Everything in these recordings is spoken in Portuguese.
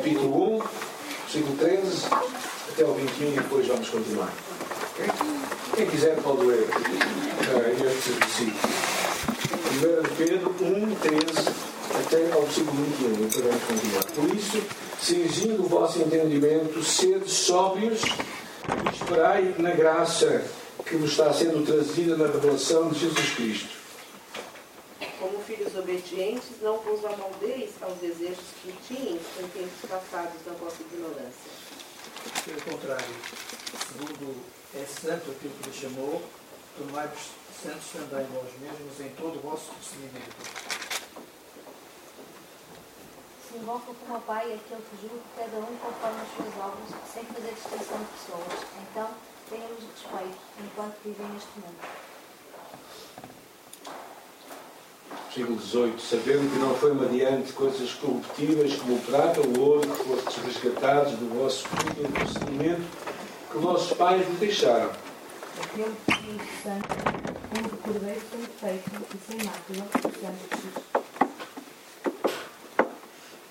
capítulo 1, versículo 13 até o 21 e depois vamos continuar. Quem quiser pode ler uh, este versículo. 1 de Pedro 1, 13 até ao versículo 21 e depois vamos continuar. Por isso, cingindo o vosso entendimento, sede sóbrios e esperai na graça que vos está sendo trazida na revelação de Jesus Cristo obedientes, não vos amoldeis aos desejos tinham em tempos passados da vossa ignorância. Pelo contrário, segundo é santo aquilo que vos chamou, tornai-vos santos também vós mesmos em todo o vosso procedimento. Se invoca como a Pai aquele que julga cada um conforme as suas obras, sem fazer distinção de pessoas. Então, tenhamos respeito enquanto vivem neste mundo. Versículo 18, sabendo que não foi mediante coisas corruptíveis como o prata ou o ouro que fostes resgatados do vosso fútil procedimento que vossos pais vos deixaram. Aquele Espírito Santo, um do Cordeiro feito e sem mácula.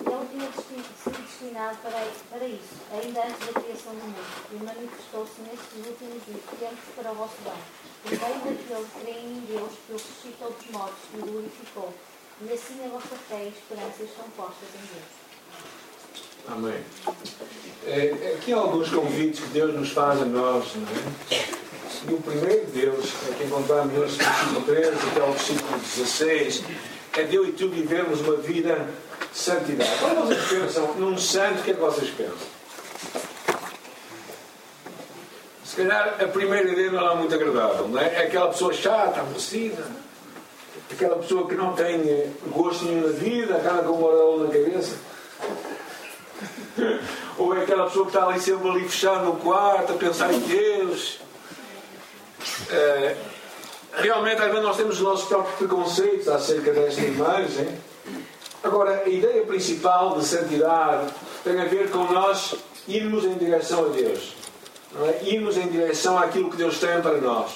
Ele tinha sido destinado para, para isso, ainda antes da criação do mundo, e manifestou-se nestes últimos tempos para o vosso bem por meio daquele que crê em Deus que o ressuscitou dos mortos e glorificou. E assim a vossa fé e esperança estão postas em Deus. Amém. É, aqui há alguns convites que Deus nos faz a nós, não é? E o primeiro Deus, é que encontramos no versículo 13 até o versículo 16, é Deus e tu vivermos uma vida de santidade. Quando vocês pensam num santo, o que é que vocês pensam? Se calhar a primeira ideia não é muito agradável, não é? É aquela pessoa chata, aborrecida, aquela pessoa que não tem eh, gosto nenhum na vida, acaba com um moral na cabeça. Ou é aquela pessoa que está ali sempre ali fechado no quarto, a pensar em Deus. É, realmente, às vezes, nós temos os nossos próprios preconceitos acerca desta imagem. Agora, a ideia principal de santidade tem a ver com nós irmos em direção a Deus é? irmos em direção àquilo que Deus tem para nós.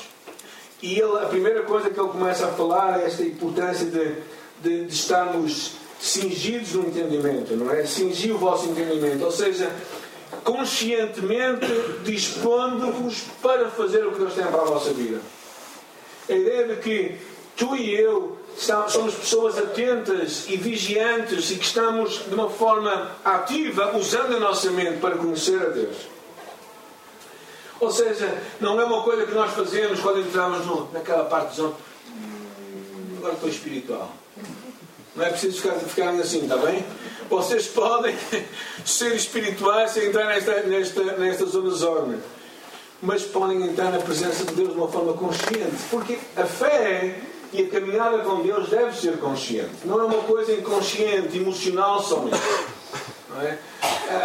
E ele, a primeira coisa que ele começa a falar é esta importância de, de, de estarmos cingidos no entendimento, não é? Cingir o vosso entendimento, ou seja, conscientemente dispondo-vos para fazer o que Deus tem para a vossa vida. A ideia de que tu e eu somos pessoas atentas e vigiantes e que estamos de uma forma ativa usando a nossa mente para conhecer a Deus. Ou seja, não é uma coisa que nós fazemos quando entramos no, naquela parte de zona. Hum, agora estou espiritual. Não é preciso ficar, ficarem assim, está bem? Vocês podem ser espirituais sem entrar nesta, nesta, nesta zona zona. Mas podem entrar na presença de Deus de uma forma consciente. Porque a fé e a caminhada com Deus deve ser consciente. Não é uma coisa inconsciente, emocional somente. É?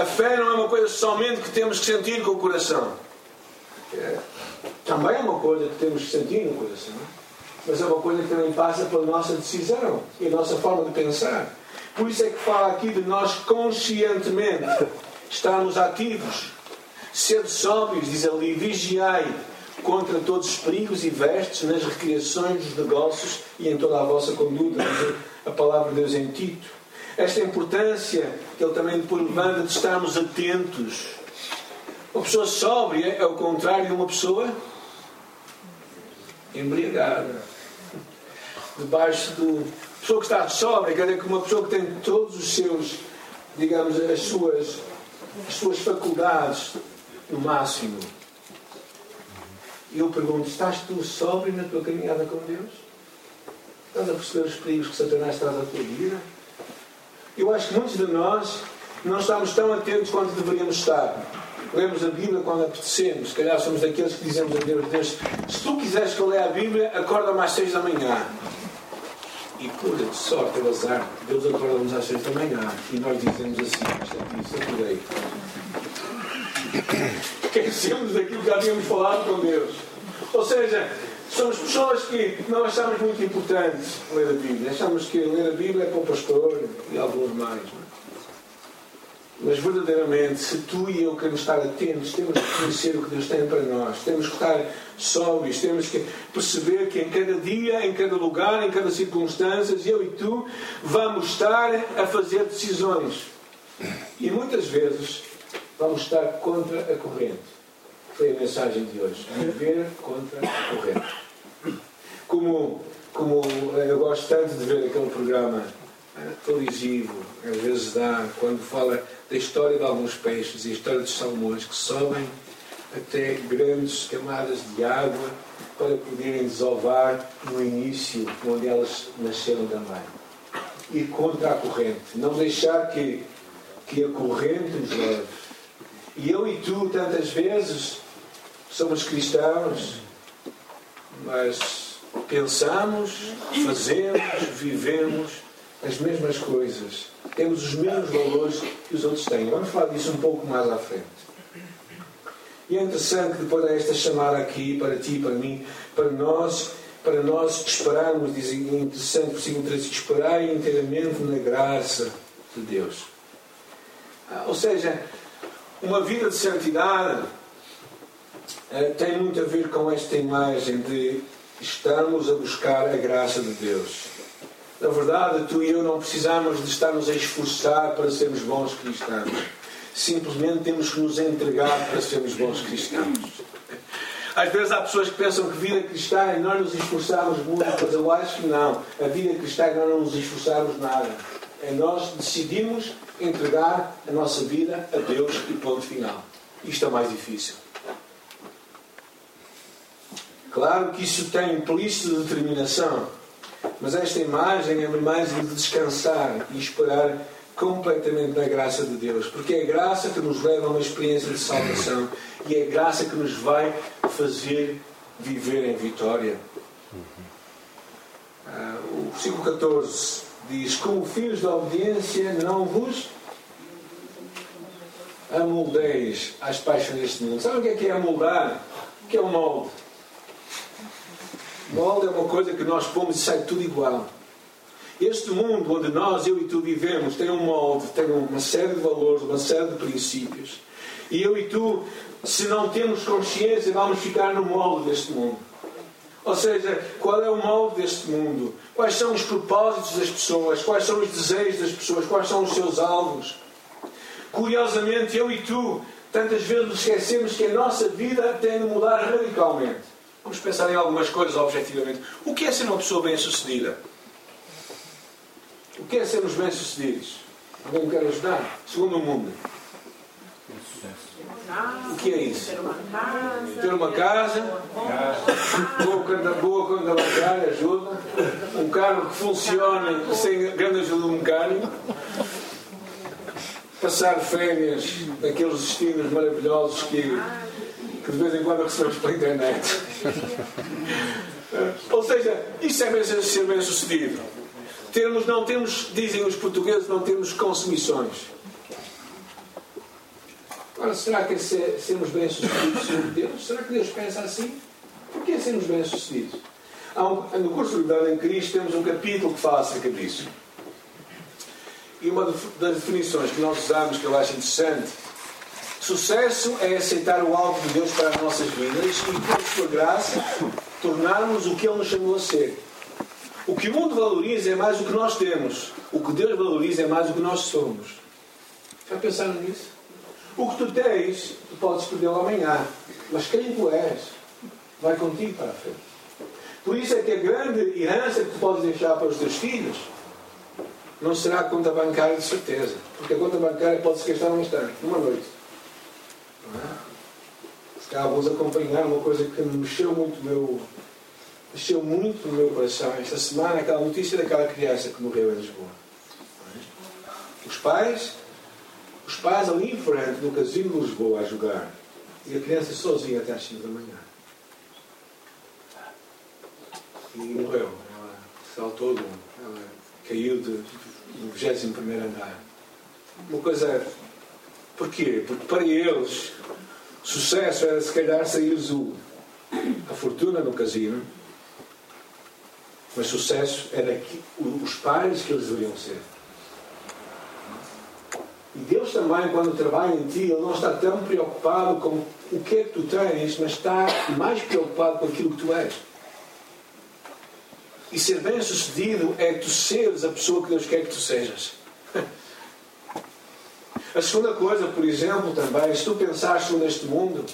A fé não é uma coisa somente que temos que sentir com o coração é, também é uma coisa que temos que sentir no coração, mas é uma coisa que também passa pela nossa decisão e a nossa forma de pensar. Por isso é que fala aqui de nós conscientemente estarmos ativos, ser sóbrios, diz ali, vigiai contra todos os perigos e vestes nas recriações dos negócios e em toda a vossa conduta, a palavra de Deus em Tito. Esta importância que ele também depois levanta de estarmos atentos uma pessoa sóbria é o contrário de uma pessoa embriagada. Debaixo do. Pessoa que está sóbria, quer dizer que uma pessoa que tem todos os seus, digamos, as suas, as suas faculdades no máximo. E eu pergunto: estás tu sóbrio na tua caminhada com Deus? Estás a perceber os perigos que Satanás traz à tua vida? Eu acho que muitos de nós não estamos tão atentos quanto deveríamos estar lemos a Bíblia quando apetecemos. Se calhar somos daqueles que dizemos a Deus, Deus, se tu quiseres que eu leia a Bíblia, acorda mais seis da manhã. E por sorte, ou azar, Deus acorda-nos às seis da manhã. E nós dizemos assim, isto é acordei. Esquecemos daquilo que já tínhamos falado com Deus. Ou seja, somos pessoas que não achamos muito importante ler a Bíblia. Achamos que ler a Bíblia é para o pastor e alguns mais. Não é? Mas verdadeiramente, se tu e eu queremos estar atentos, temos que conhecer o que Deus tem para nós, temos que estar sóbrios, temos que perceber que em cada dia, em cada lugar, em cada circunstância, eu e tu vamos estar a fazer decisões. E muitas vezes vamos estar contra a corrente. Foi a mensagem de hoje. Viver contra a corrente. Como, como eu gosto tanto de ver aquele programa televisivo, às vezes dá, quando fala da história de alguns peixes e a história dos salmões que sobem até grandes camadas de água para poderem desovar no início onde elas nasceram também. Ir contra a corrente, não deixar que, que a corrente nos leve. E eu e tu, tantas vezes, somos cristãos, mas pensamos, fazemos, vivemos as mesmas coisas. Temos os mesmos valores que os outros têm. Vamos falar disso um pouco mais à frente. E é interessante que depois desta chamada aqui, para ti, para mim, para nós, para nós esperarmos, diz interessante, versículo 13, esperar inteiramente na graça de Deus. Ah, ou seja, uma vida de santidade eh, tem muito a ver com esta imagem de estarmos a buscar a graça de Deus. Na verdade, tu e eu não precisamos de estarmos a esforçar para sermos bons cristãos. Simplesmente temos que nos entregar para sermos bons cristãos. Às vezes há pessoas que pensam que vida cristã é nós nos esforçarmos muito, mas eu acho que não. A vida cristã é nós não nos esforçarmos nada. É nós decidimos entregar a nossa vida a Deus e ponto final. Isto é mais difícil. Claro que isso tem implícito determinação, mas esta imagem é uma imagem de descansar e esperar completamente na graça de Deus, porque é a graça que nos leva a uma experiência de salvação e é a graça que nos vai fazer viver em vitória. Uh, o versículo 14 diz: Como filhos da obediência, não vos amoldeis às paixões deste mundo. Sabe o que é que é amoldar? O que é o molde? Molde é uma coisa que nós pomos e sai tudo igual. Este mundo onde nós, eu e tu vivemos, tem um molde, tem uma série de valores, uma série de princípios. E eu e tu, se não temos consciência, vamos ficar no molde deste mundo. Ou seja, qual é o molde deste mundo? Quais são os propósitos das pessoas? Quais são os desejos das pessoas? Quais são os seus alvos? Curiosamente, eu e tu, tantas vezes nos esquecemos que a nossa vida tem de mudar radicalmente. Vamos pensar em algumas coisas objetivamente. O que é ser uma pessoa bem-sucedida? O que é sermos bem-sucedidos? Alguém me quer ajudar? Segundo o mundo. O que é isso? Ter uma casa. Ter uma casa, boa quando, boa quando ajuda, um carro que funcione sem grande ajuda do mecânico, passar férias naqueles destinos maravilhosos que, que de vez em quando recebemos pela internet. Ou seja, isso é mesmo ser bem sucedido. Termos, não temos, dizem os portugueses, não temos consumições. Agora, será que é ser, sermos bem-sucedidos sobre Deus? Será que Deus pensa assim? Por que sermos bem-sucedidos? Um, no curso de Verdade em Cristo temos um capítulo que fala acerca disso. E uma das definições que nós usamos, que eu acho interessante, sucesso é aceitar o alvo de Deus para as nossas vidas e, por sua graça, tornarmos o que Ele nos chamou a ser. O que o mundo valoriza é mais do que nós temos. O que Deus valoriza é mais do que nós somos. Já pensaram nisso? O que tu tens, tu podes perdê-lo amanhã. Mas quem tu és, vai contigo para a frente. Por isso é que a grande herança que tu podes deixar para os teus filhos não será a conta bancária de certeza. Porque a conta bancária pode se gastar num instante, numa noite. É? Se calhar vos acompanhar uma coisa que me mexeu muito meu, mexeu muito no meu coração esta semana, aquela notícia daquela criança que morreu em Lisboa. Os pais, os pais ali em frente, no casino de Lisboa, a jogar, e a criança sozinha até às 5 da manhã. E morreu. Ela saltou, ela caiu do 21 andar. Uma coisa. Porquê? Porque para eles, sucesso era se calhar sair o, a fortuna no casino mas sucesso era que, os pais que eles deveriam ser. E Deus também, quando trabalha em ti, Ele não está tão preocupado com o que é que tu tens, mas está mais preocupado com aquilo que tu és. E ser bem sucedido é tu seres a pessoa que Deus quer que tu sejas. A segunda coisa, por exemplo, também, se tu pensares neste mundo,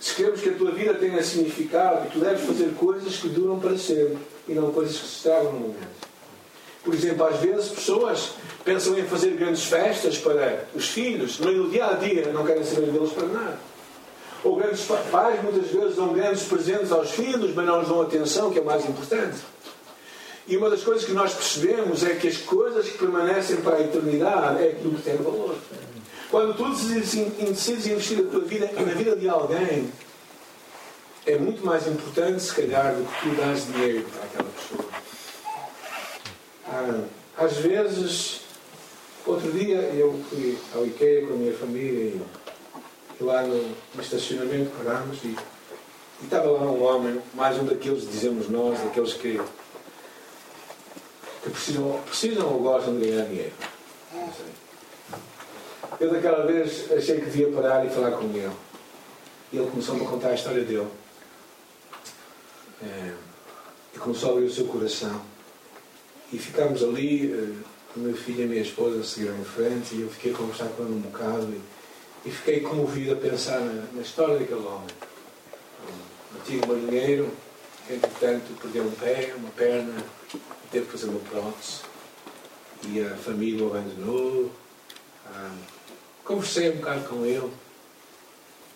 se queremos que a tua vida tenha significado, tu deves fazer coisas que duram para sempre e não coisas que se estragam no momento. Por exemplo, às vezes pessoas pensam em fazer grandes festas para os filhos, mas no dia a dia não querem saber deles para nada. Ou grandes pais muitas vezes dão grandes presentes aos filhos, mas não lhes dão atenção, que é o mais importante. E uma das coisas que nós percebemos é que as coisas que permanecem para a eternidade é aquilo que tem valor. Quando tu decides investir a tua vida na vida de alguém, é muito mais importante, se calhar, do que tu dás dinheiro para aquela pessoa. Ah, às vezes, outro dia eu fui ao IKEA com a minha família e, lá no, estacionamento parámos e, e estava lá um homem, mais um daqueles, dizemos nós, daqueles que, que precisam, precisam ou gostam de ganhar dinheiro. Eu daquela vez achei que devia parar e falar com ele. E ele começou-me a contar a história dele. É, e começou a abrir o seu coração. E ficámos ali, a minha filha e a minha esposa seguiram em frente, e eu fiquei a conversar com ele um bocado. E, e fiquei comovido a pensar na, na, história daquele homem. Um antigo marinheiro, que entretanto perdeu um pé, uma perna, teve que fazer uma prótese. E a família o abandonou. Ah, Conversei um bocado com ele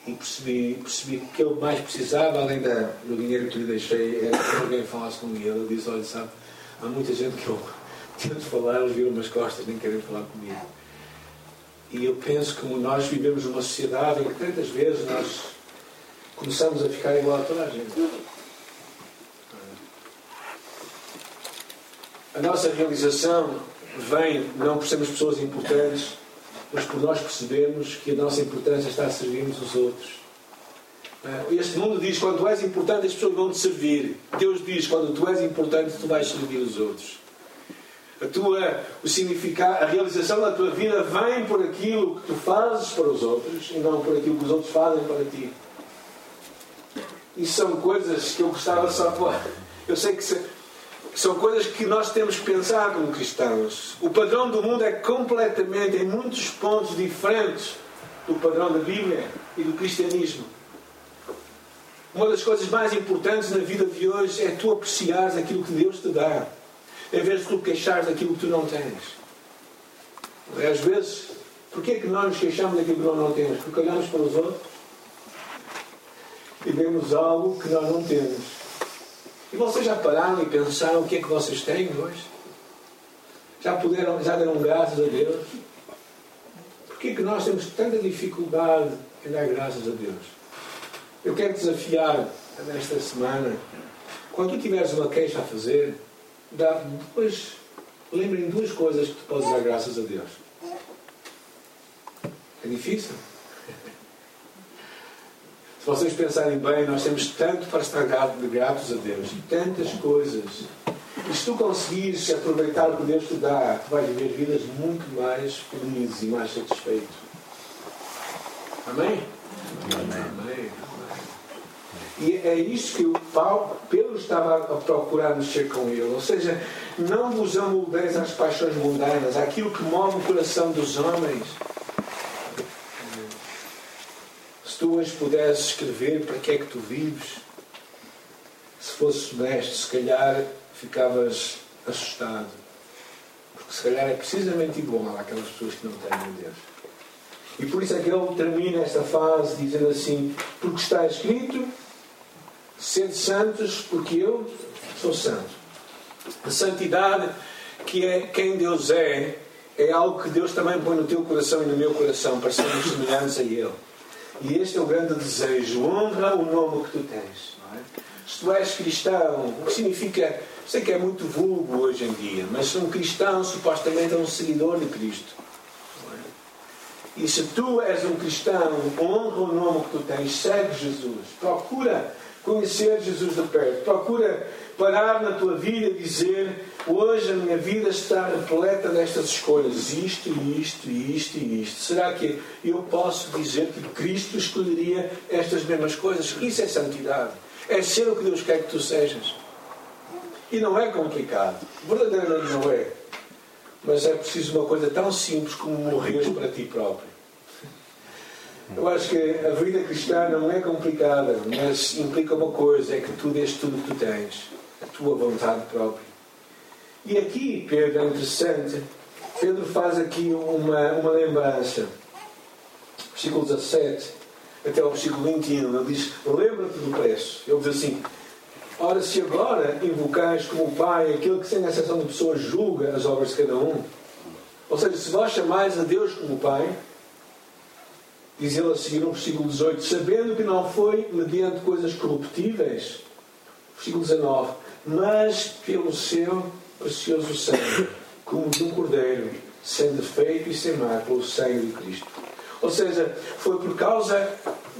e percebi, percebi que ele mais precisava, além da, do dinheiro que lhe deixei, era que alguém falasse com ele. Ele disse: Olha, sabe, há muita gente que eu tento falar, eles viram umas costas, nem querem falar comigo. E eu penso que nós vivemos numa sociedade em que tantas vezes nós começamos a ficar igual a toda a gente. A nossa realização vem não por sermos pessoas importantes mas por nós percebermos que a nossa importância está a servirmos os outros. É? Este mundo diz quando tu és importante as pessoas vão te servir. Deus diz quando tu és importante tu vais servir os outros. A tua, o significado, a realização da tua vida vem por aquilo que tu fazes para os outros e não por aquilo que os outros fazem para ti. Isso são coisas que eu gostava só. Eu sei que são coisas que nós temos pensar como cristãos. O padrão do mundo é completamente, em muitos pontos, diferentes do padrão da Bíblia e do cristianismo. Uma das coisas mais importantes na vida de hoje é tu apreciares aquilo que Deus te dá, em vez de tu queixares daquilo que tu não tens. Às vezes, porquê é que nós nos queixamos daquilo que nós não temos? Porque olhamos para os outros e vemos algo que nós não temos. E vocês já pararam e pensaram o que é que vocês têm hoje? Já puderam, já deram graças a Deus? Por que é que nós temos tanta dificuldade em dar graças a Deus? Eu quero desafiar nesta semana, quando tu tiveres uma queixa a fazer, dá, depois lembrem duas coisas que tu podes dar graças a Deus. É difícil? Se vocês pensarem bem, nós temos tanto para estar gratos a Deus e tantas coisas. E se tu conseguires aproveitar o que Deus te dá, tu vais viver vidas muito mais felizes e mais satisfeitas. Amém? Amém. Amém. E é isso que o Paulo, Pedro estava a procurar mexer com ele. Ou seja, não vos amoldeis às paixões mundanas, àquilo que move o coração dos homens Se tu hoje pudesses escrever para que é que tu vives, se fosses honesto, se calhar ficavas assustado. Porque se calhar é precisamente igual àquelas pessoas que não têm Deus. E por isso é que ele termina esta fase dizendo assim: Porque está escrito, sede santos, porque eu sou santo. A santidade, que é quem Deus é, é algo que Deus também põe no teu coração e no meu coração para sermos semelhantes a Ele. E este é o grande desejo. Honra o nome que tu tens. É? Se tu és cristão, o que significa. Sei que é muito vulgo hoje em dia, mas um cristão supostamente é um seguidor de Cristo. É? E se tu és um cristão, honra o nome que tu tens, segue Jesus, procura conhecer Jesus de perto, procura parar na tua vida e dizer: Hoje a minha vida está repleta destas escolhas, isto, isto, isto e isto. Será que eu posso dizer que Cristo escolheria estas mesmas coisas? Isso é santidade. É ser o que Deus quer que tu sejas. E não é complicado. Verdadeiramente não é. mas é preciso uma coisa tão simples como morreres para ti próprio. Eu acho que a vida cristã não é complicada, mas implica uma coisa: é que tu dês tudo o que tu tens, a tua vontade própria. E aqui, Pedro, é interessante, Pedro faz aqui uma, uma lembrança. Versículo 17 até ao versículo 21, ele diz: Lembra-te do preço. Ele diz assim: Ora, se agora invocais como Pai aquele que, sem exceção de pessoas, julga as obras de cada um, ou seja, se vós chamais a Deus como Pai, diz ele a seguir no versículo 18: Sabendo que não foi mediante coisas corruptíveis, versículo 19, mas pelo seu precioso sangue, como de um cordeiro, sem defeito e sem mácula, o sangue de Cristo. Ou seja, foi por causa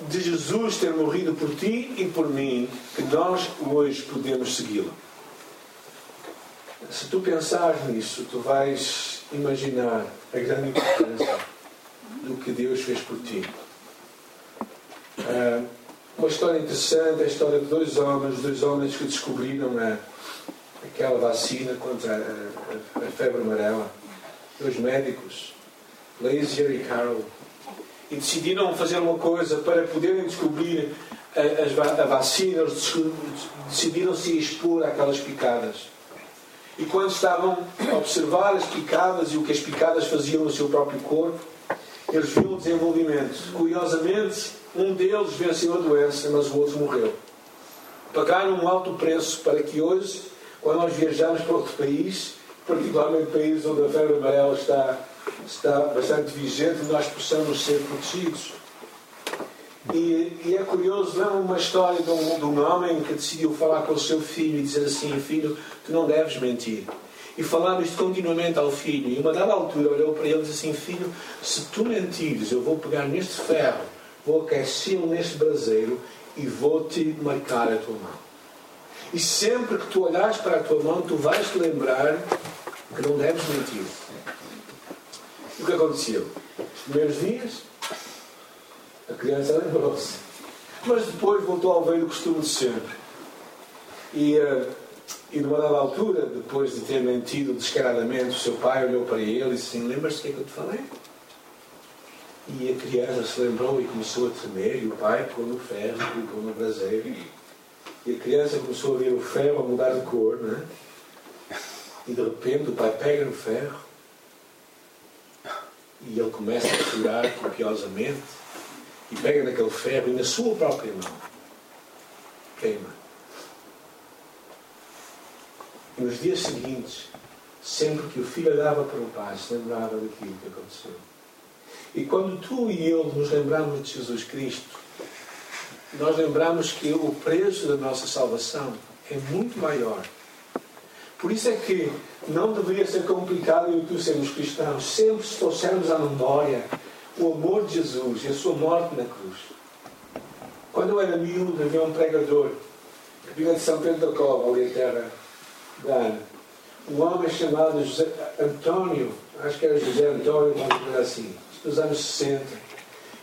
de Jesus ter morrido por ti e por mim que nós hoje podemos segui-lo. Se tu pensares nisso, tu vais imaginar a grande importância do que Deus fez por ti. Uh, uma história interessante é a história de dois homens, dois homens que descobriram a, aquela vacina contra a, a, a febre amarela. Dois médicos, Lazier e Carol e decidiram fazer uma coisa para poderem descobrir a, a vacina, eles decidiram se expor àquelas picadas. E quando estavam a observar as picadas e o que as picadas faziam no seu próprio corpo, eles viam o desenvolvimento. Curiosamente, um deles venceu a doença, mas o outro morreu. Pagaram um alto preço para que hoje, quando nós viajamos para outro país, particularmente países onde a febre amarela está está bastante vigente, nós possamos ser protegidos. E, e é curioso, não uma história de um, de um homem que decidiu falar com o seu filho e dizer assim: Filho, tu não deves mentir. E falava isto continuamente ao filho. E uma dada altura olhou para ele e disse assim: Filho, se tu mentires, eu vou pegar neste ferro, vou aquecê-lo neste braseiro e vou-te marcar a tua mão. E sempre que tu olhares para a tua mão, tu vais te lembrar que não deves mentir. E o que aconteceu? Os primeiros dias, a criança lembrou-se. Mas depois voltou ao velho costume de sempre. E, uh, e numa dada altura, depois de ter mentido descaradamente, o seu pai olhou para ele e disse assim: Lembras-te do que é que eu te falei? E a criança se lembrou e começou a tremer, e o pai pôs no ferro, e pôs no braseiro. E a criança começou a ver o ferro a mudar de cor, né? E de repente o pai pega no ferro e ele começa a chorar copiosamente e pega naquele ferro e na sua própria mão queima. Nos dias seguintes, sempre que o filho olhava para o pai, se lembrava daquilo que aconteceu. E quando tu e eu nos lembramos de Jesus Cristo, nós lembramos que o preço da nossa salvação é muito maior por isso é que não deveria ser complicado eu e tu sermos cristãos. Sempre se trouxermos à memória o amor de Jesus e a sua morte na cruz. Quando eu era miúdo, havia um pregador que vinha de São Pedro da Cova, ali em terra Um homem chamado José António, acho que era José António, uma coisa assim, dos anos 60.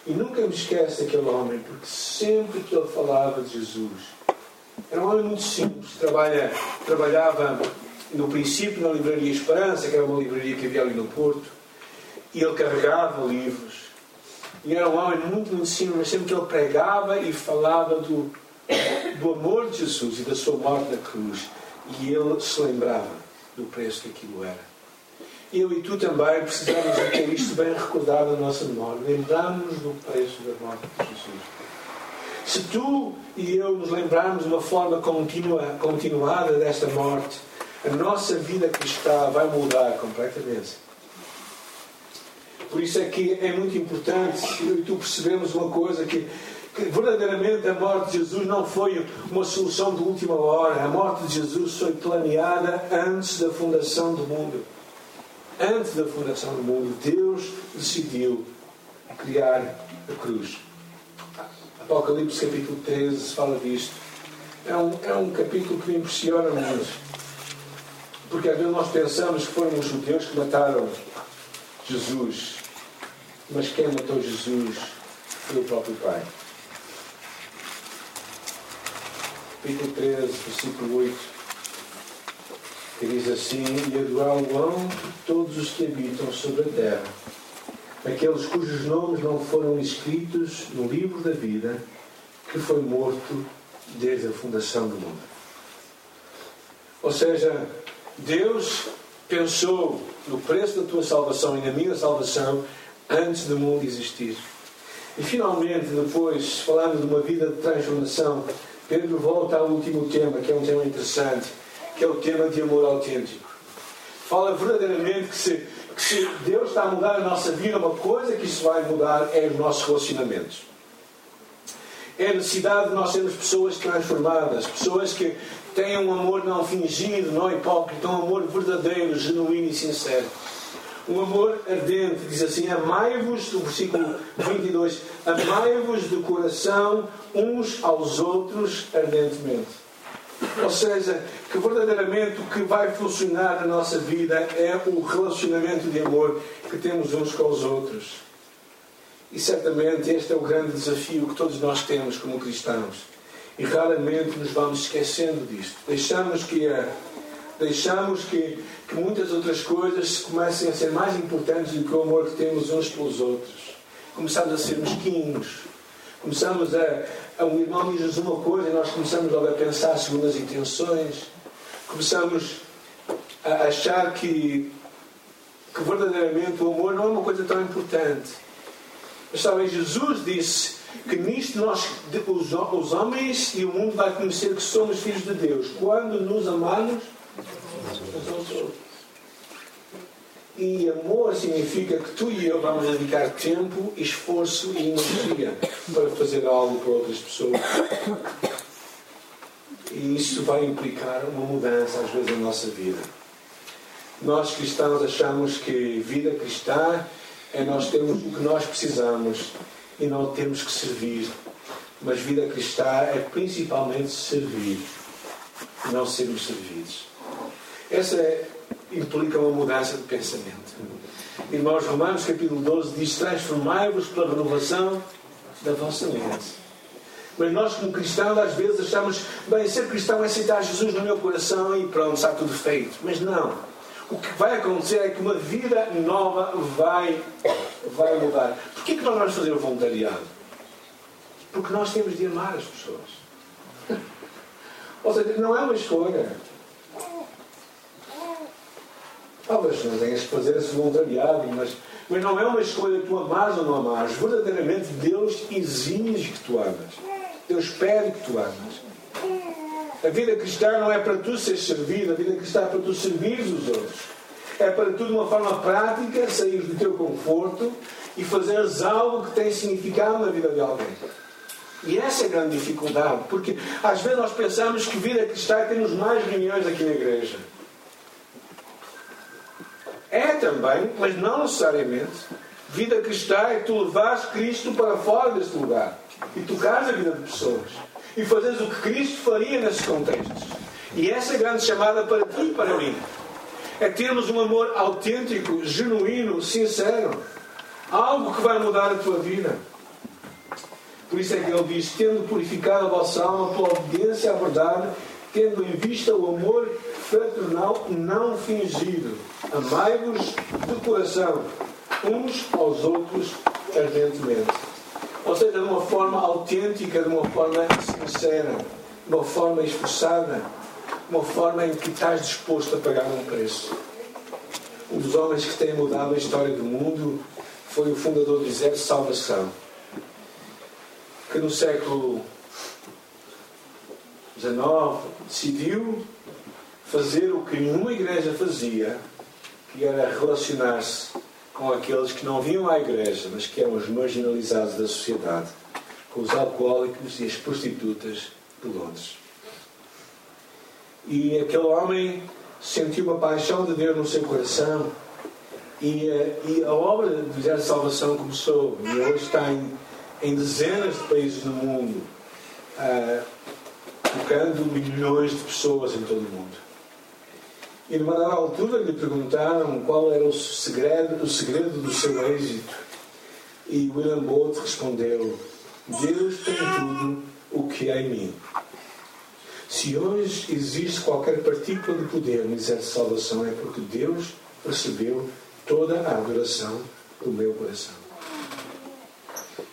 E nunca me esqueço daquele homem, porque sempre que ele falava de Jesus, era um homem muito simples, trabalha, trabalhava no princípio na Livraria Esperança, que era uma livraria que havia ali no Porto, e ele carregava livros. E era um homem muito, muito simples, mas sempre que ele pregava e falava do, do amor de Jesus e da sua morte na cruz, e ele se lembrava do preço que aquilo era. Eu e tu também precisamos de ter isto bem recordado na nossa memória. Lembrarmos do preço da morte de Jesus. Se tu e eu nos lembrarmos de uma forma continua, continuada desta morte, a nossa vida cristã vai mudar completamente. Por isso é que é muito importante eu e tu percebemos uma coisa que, que verdadeiramente a morte de Jesus não foi uma solução de última hora. A morte de Jesus foi planeada antes da fundação do mundo. Antes da fundação do mundo, Deus decidiu criar a cruz. Apocalipse capítulo 13 fala disto. É um, é um capítulo que me impressiona muito. Porque às vezes nós pensamos que foram os judeus que mataram Jesus. Mas quem matou Jesus foi o próprio Pai. Capítulo 13, versículo 8. que diz assim: E adorar-o todos os que habitam sobre a terra, aqueles cujos nomes não foram escritos no livro da vida, que foi morto desde a fundação do mundo. Ou seja, Deus pensou no preço da tua salvação e na minha salvação antes do mundo existir. E finalmente, depois, falando de uma vida de transformação, Pedro volta ao último tema, que é um tema interessante, que é o tema de amor autêntico. Fala verdadeiramente que se, que se Deus está a mudar a nossa vida, uma coisa que isso vai mudar é os nossos relacionamentos. É a necessidade de nós sermos pessoas transformadas, pessoas que tenham um amor não fingido, não hipócrita, um amor verdadeiro, genuíno e sincero. Um amor ardente, diz assim: Amai-vos, no versículo 22, amai-vos de coração uns aos outros ardentemente. Ou seja, que verdadeiramente o que vai funcionar na nossa vida é o relacionamento de amor que temos uns com os outros. E certamente este é o grande desafio que todos nós temos como cristãos. E raramente nos vamos esquecendo disto. Deixamos que, deixamos que, que muitas outras coisas comecem a ser mais importantes do que o amor que temos uns pelos outros. Começamos a ser mesquinhos. Começamos a, a um irmão diz-nos uma coisa e nós começamos logo a pensar segundo as intenções. Começamos a achar que, que verdadeiramente o amor não é uma coisa tão importante. Mas sabem, Jesus disse que nisto nós, os, os homens e o mundo vai conhecer que somos filhos de Deus quando nos amarmos E amor significa que tu e eu vamos dedicar tempo, esforço e energia para fazer algo para outras pessoas. E isso vai implicar uma mudança, às vezes, na nossa vida. Nós cristãos achamos que vida cristã é nós termos o que nós precisamos e não temos que servir. Mas vida cristã é principalmente servir, não sermos servidos. Essa é implica uma mudança de pensamento. Irmãos Romanos, capítulo 12, diz: Transformai-vos pela renovação da vossa mente. Mas nós, como cristãos, às vezes achamos, bem, ser cristão é aceitar Jesus no meu coração e pronto, está tudo feito. Mas não. O que vai acontecer é que uma vida nova vai, vai mudar. Por que nós vamos fazer o voluntariado? Porque nós temos de amar as pessoas. Ou seja, não é uma escolha. Talvez não tenhas que fazer esse voluntariado, mas, mas não é uma escolha tu amares ou não amares. Verdadeiramente Deus exige que tu amas. Deus pede que tu amas. A vida cristã não é para tu seres servido, a vida cristã é para tu servires os outros. É para tu, de uma forma prática, sair do teu conforto e fazeres algo que tem significado na vida de alguém. E essa é a grande dificuldade, porque às vezes nós pensamos que vida cristã é temos mais reuniões aqui na igreja. É também, mas não necessariamente, vida cristã é tu levares Cristo para fora deste lugar e tocares a vida de pessoas e fazeres o que Cristo faria nesses contextos. E essa é a grande chamada para ti e para mim. É termos um amor autêntico, genuíno, sincero. Algo que vai mudar a tua vida. Por isso é que ele diz: tendo purificado a vossa alma pela obediência à verdade, tendo em vista o amor fraternal não fingido. Amai-vos de coração, uns aos outros ardentemente. Ou seja, de uma forma autêntica, de uma forma sincera, de uma forma esforçada, de uma forma em que estás disposto a pagar um preço. Um dos homens que tem mudado a história do mundo foi o fundador do Exército de Salvação, que no século XIX decidiu fazer o que nenhuma igreja fazia, que era relacionar-se com aqueles que não vinham à igreja, mas que eram os marginalizados da sociedade, com os alcoólicos e as prostitutas de Londres. E aquele homem sentiu uma paixão de Deus no seu coração e, eh, e a obra do Exército de Salvação começou e hoje está em, em dezenas de países no mundo, uh, tocando milhões de pessoas em todo o mundo. E numa dada altura lhe perguntaram qual era o segredo, o segredo do seu êxito. E William Booth respondeu: Deus tem tudo o que há em mim. Se hoje existe qualquer partícula de poder no exército de salvação, é porque Deus recebeu toda a adoração do meu coração.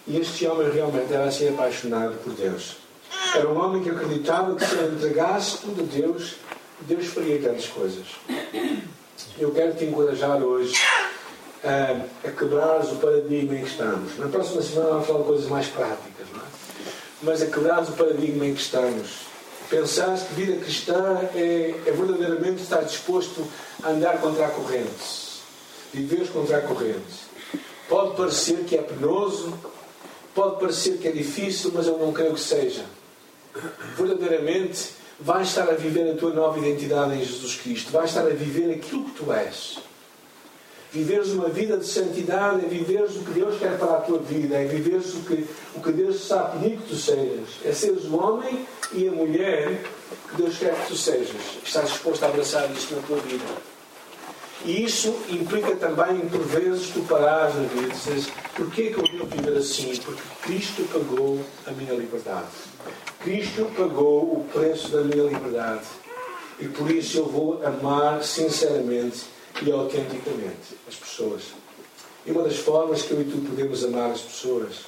E este homem realmente era assim apaixonado por Deus. Era um homem que acreditava que se ele entregasse tudo a Deus, Deus faria grandes coisas. Eu quero te encorajar hoje a, a quebrares o paradigma em que estamos. Na próxima semana vamos falar de coisas mais práticas, não é? Mas a quebrares o paradigma em que estamos. Pensares que vida cristã é, é verdadeiramente estar disposto a andar contra a corrente. Viveres contra a corrente. Pode parecer que é penoso, pode parecer que é difícil, mas eu não creio que seja. Verdadeiramente vais estar a viver a tua nova identidade em Jesus Cristo. Vais estar a viver aquilo que tu és. Viveres uma vida de santidade é viveres o que Deus quer para a tua vida, é viveres o que, o que Deus está a pedir que tu sejas. É seres o homem e a mulher que Deus quer que tu sejas. Estás disposto a abraçar isto na tua vida. E isso implica também, por vezes, tu parares na vida e dizes: porquê que eu devo viver assim? Porque Cristo pagou a minha liberdade. Cristo pagou o preço da minha liberdade. E por isso eu vou amar sinceramente e autenticamente as pessoas. E uma das formas que eu e tu podemos amar as pessoas,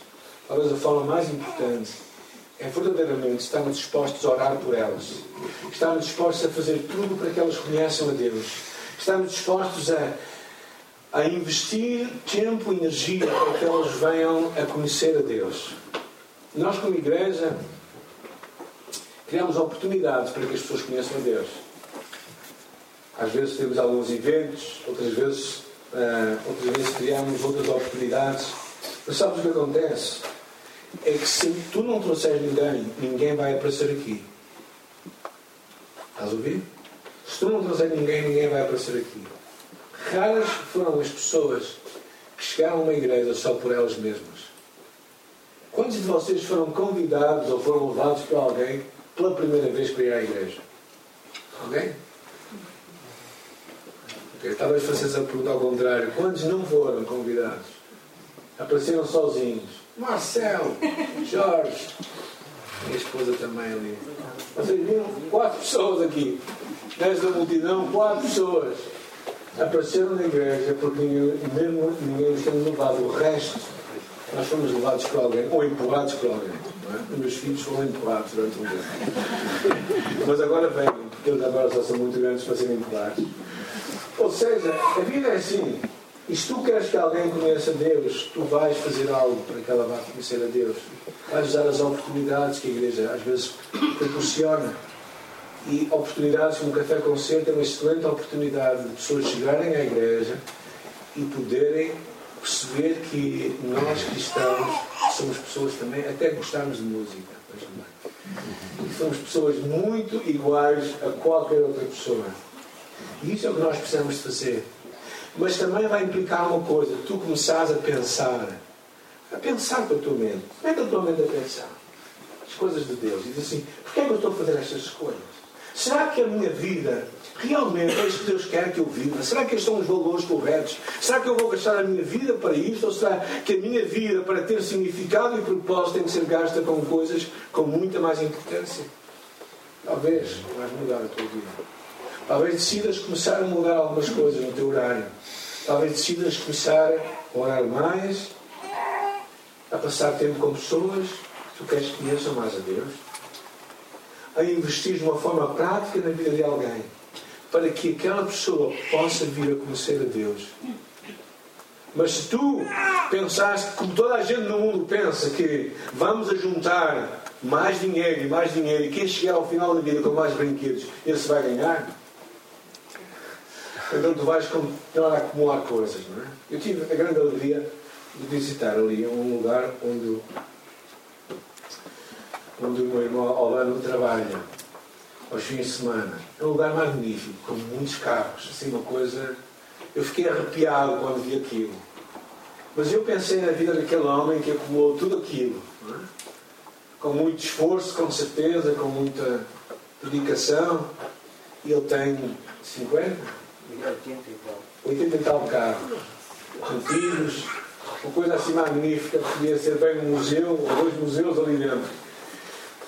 talvez a forma mais importante, é verdadeiramente estarmos dispostos a orar por elas. Estarmos dispostos a fazer tudo para que elas conheçam a Deus. Estarmos dispostos a, a investir tempo e energia para que elas venham a conhecer a Deus. Nós, como igreja, criamos oportunidades para que as pessoas conheçam a Deus. Às vezes temos alguns eventos, outras vezes, uh, outras vezes criamos outras oportunidades. Mas sabes o que acontece? É que se tu não trouxeres ninguém, ninguém vai aparecer aqui. Estás a ouvir? Se tu não trouxeres ninguém, ninguém vai aparecer aqui. Raras foram as pessoas que chegaram a uma igreja só por elas mesmas. Quantos de vocês foram convidados ou foram levados por alguém pela primeira vez para ir à igreja? Alguém? Okay, talvez vocês a pergunta ao contrário. Quantos não foram convidados? Apareceram sozinhos. Marcelo, Jorge, minha esposa também ali. Vocês viram quatro pessoas aqui. Nesta multidão, quatro pessoas apareceram na igreja porque ninguém, mesmo ninguém os tem levado. O resto, nós fomos levados por alguém, ou empurrados por alguém. Os meus filhos foram empurrados durante um tempo. Mas agora vêm, porque eles agora só são muito grandes para serem empurrados. Ou seja, a vida é assim. E se tu queres que alguém conheça Deus, tu vais fazer algo para que ela vá conhecer a Deus. Vais usar as oportunidades que a igreja às vezes proporciona. E oportunidades como o Café Concerto é uma excelente oportunidade de pessoas chegarem à igreja e poderem perceber que nós cristãos somos pessoas também, até gostarmos de música. E somos pessoas muito iguais a qualquer outra pessoa. E isso é o que nós precisamos fazer. Mas também vai implicar uma coisa: tu começares a pensar, a pensar com a tua mente. Como é que a tua mente a pensar? As coisas de Deus. E diz assim: porquê é que eu estou a fazer estas escolhas? Será que a minha vida realmente é isto que Deus quer que eu viva? Será que estes são os valores corretos? Será que eu vou gastar a minha vida para isto? Ou será que a minha vida, para ter significado e propósito, tem que ser gasta com coisas com muita mais importância? Talvez vais mudar a tua vida. Talvez decidas começar a mudar algumas coisas no teu horário. Talvez decidas começar a orar mais, a passar tempo com pessoas que tu queres que conheçam mais a Deus, a investir de uma forma prática na vida de alguém, para que aquela pessoa possa vir a conhecer a Deus. Mas se tu pensaste, como toda a gente no mundo pensa, que vamos a juntar mais dinheiro e mais dinheiro, e quem chegar ao final da vida com mais brinquedos, esse vai ganhar, então tu vais continuar a acumular coisas, não é? Eu tive a grande alegria de visitar ali um lugar onde, onde o meu irmão Orlando trabalha aos fins de semana. É um lugar magnífico, com muitos carros, assim uma coisa. Eu fiquei arrepiado quando vi aquilo. Mas eu pensei na vida daquele homem que acumulou tudo aquilo, é? com muito esforço, com certeza, com muita dedicação, e ele tem 50, 80 e tal carros, antigos, uma coisa assim magnífica, podia ser bem um museu, ou dois museus ali dentro.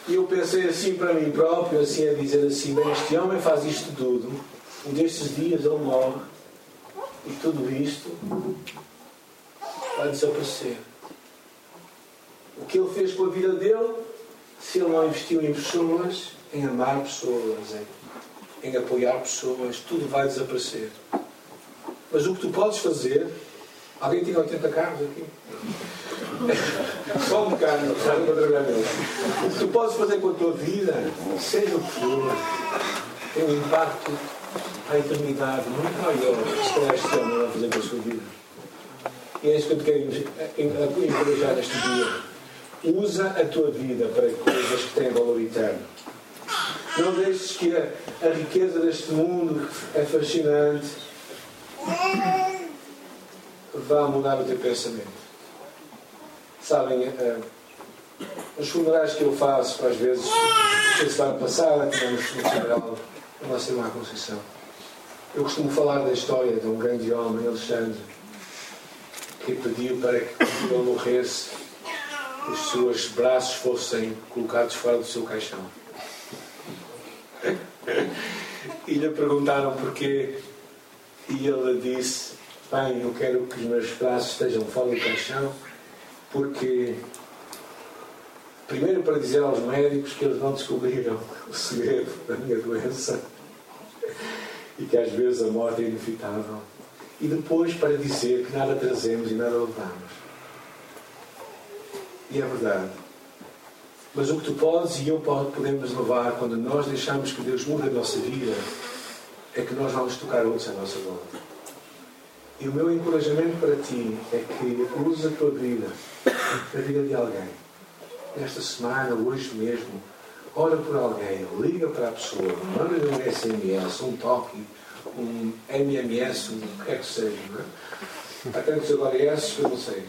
E eu pensei assim para mim próprio, assim a dizer assim, bem, este homem faz isto tudo, um destes dias ele morre, e tudo isto vai desaparecer. O que ele fez com a vida dele, se ele não investiu em pessoas, em amar pessoas, em, em apoiar pessoas, tudo vai desaparecer. Mas o que tu podes fazer. Alguém tem 80 carros aqui? Só um nele. O que tu podes fazer com a tua vida, seja o que for, tem um impacto à eternidade muito maior se calhar este homem vai fazer com a sua vida. E é isso que eu te quero encorajar neste dia. Usa a tua vida para coisas que têm valor eterno. Não deixes que a, a riqueza deste mundo é fascinante vá mudar o teu pensamento. Sabem, os funerais que eu faço, às vezes, a semana passada, tivemos no funeral da nossa irmã Conceição. Eu costumo falar da história de um grande homem, Alexandre, que pediu para que, quando ele morresse, os seus braços fossem colocados fora do seu caixão. E lhe perguntaram porquê e ele disse: Bem, eu quero que os meus braços estejam fora do caixão, porque, primeiro, para dizer aos médicos que eles não descobriram o segredo da minha doença e que às vezes a morte é inevitável, e depois para dizer que nada trazemos e nada levamos. E é verdade. Mas o que tu podes e eu podemos levar quando nós deixamos que Deus mude a nossa vida é que nós vamos tocar outros à nossa volta. E o meu encorajamento para ti é que uses a tua vida, a vida de alguém. Nesta semana, hoje mesmo, ora por alguém, liga para a pessoa, manda-lhe um SMS, um toque, um MMS, um que é que seja. Não é? Há tantos agora S que eu não sei.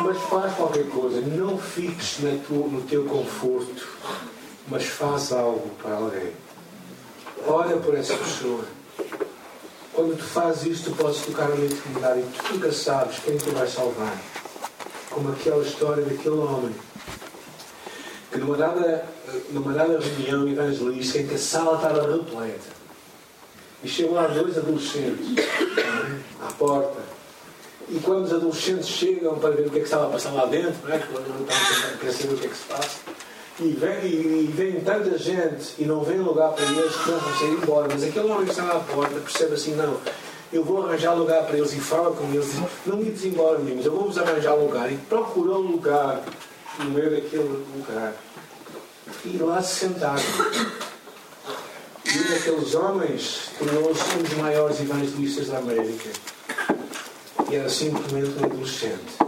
Mas faz qualquer coisa, não fiques no teu conforto, mas faz algo para alguém. Olha por essa pessoa. Quando tu fazes isto, tu podes tocar na eternidade e tu nunca sabes quem tu vais salvar. Como aquela história daquele homem que numa dada, numa dada reunião evangelística em que a sala estava repleta e chegam lá dois adolescentes à porta e quando os adolescentes chegam para ver o que é que estava a passar lá dentro, não é? quando não estavam a saber o que é que se passa, e vem, e, vem tanta gente e não vem lugar para eles que vão sair embora. Mas aquele homem que está à porta percebe assim: não, eu vou arranjar lugar para eles e fala com eles: não ides embora, meninos, eu vou-vos arranjar lugar. E procurou lugar no meio daquele lugar. E lá se sentaram. E um daqueles homens tornou-se um dos maiores evangelistas da América. E era simplesmente um adolescente.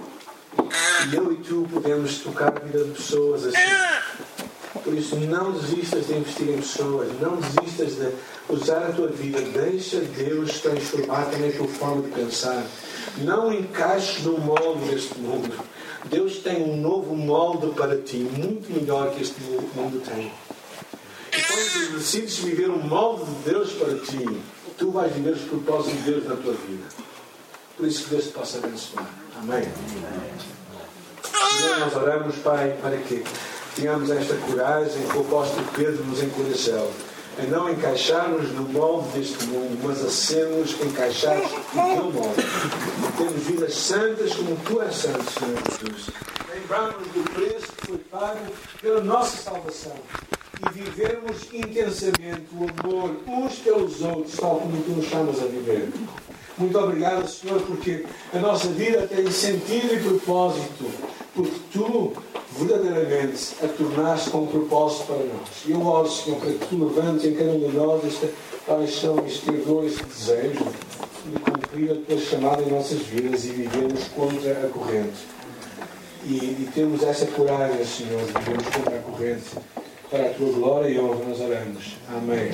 E eu e tu podemos tocar a vida de pessoas assim. Por isso, não desistas de investir em pessoas, não desistas de usar a tua vida, deixa Deus transformar também a tua forma de pensar. Não encaixes no molde deste mundo. Deus tem um novo molde para ti, muito melhor que este mundo tem. E quando decides viver um molde de Deus para ti, tu vais viver os propósitos de Deus na tua vida. Por isso que Deus te possa abençoar. Amém. Senhor, nós oramos, Pai, para que tenhamos esta coragem que o apóstolo Pedro nos encorajou a não encaixarmos no molde deste mundo, mas a sermos encaixados no teu molde. Temos vidas santas como tu és santo, Senhor Jesus. Lembrarmos do preço que foi pago pela nossa salvação e vivermos intensamente o amor uns pelos outros, tal como tu nos chamas a viver. Muito obrigado, Senhor, porque a nossa vida tem sentido e propósito, porque tu verdadeiramente a tornar-se com um propósito para nós. E eu oro, Senhor, para que tu levantes em cada um de nós esta paixão, este ardor, este desejo de cumprir a tua chamada em nossas vidas e vivermos contra a corrente. E, e temos essa coragem, Senhor, de vivermos contra a corrente para a tua glória e honra, nós oramos. Amém.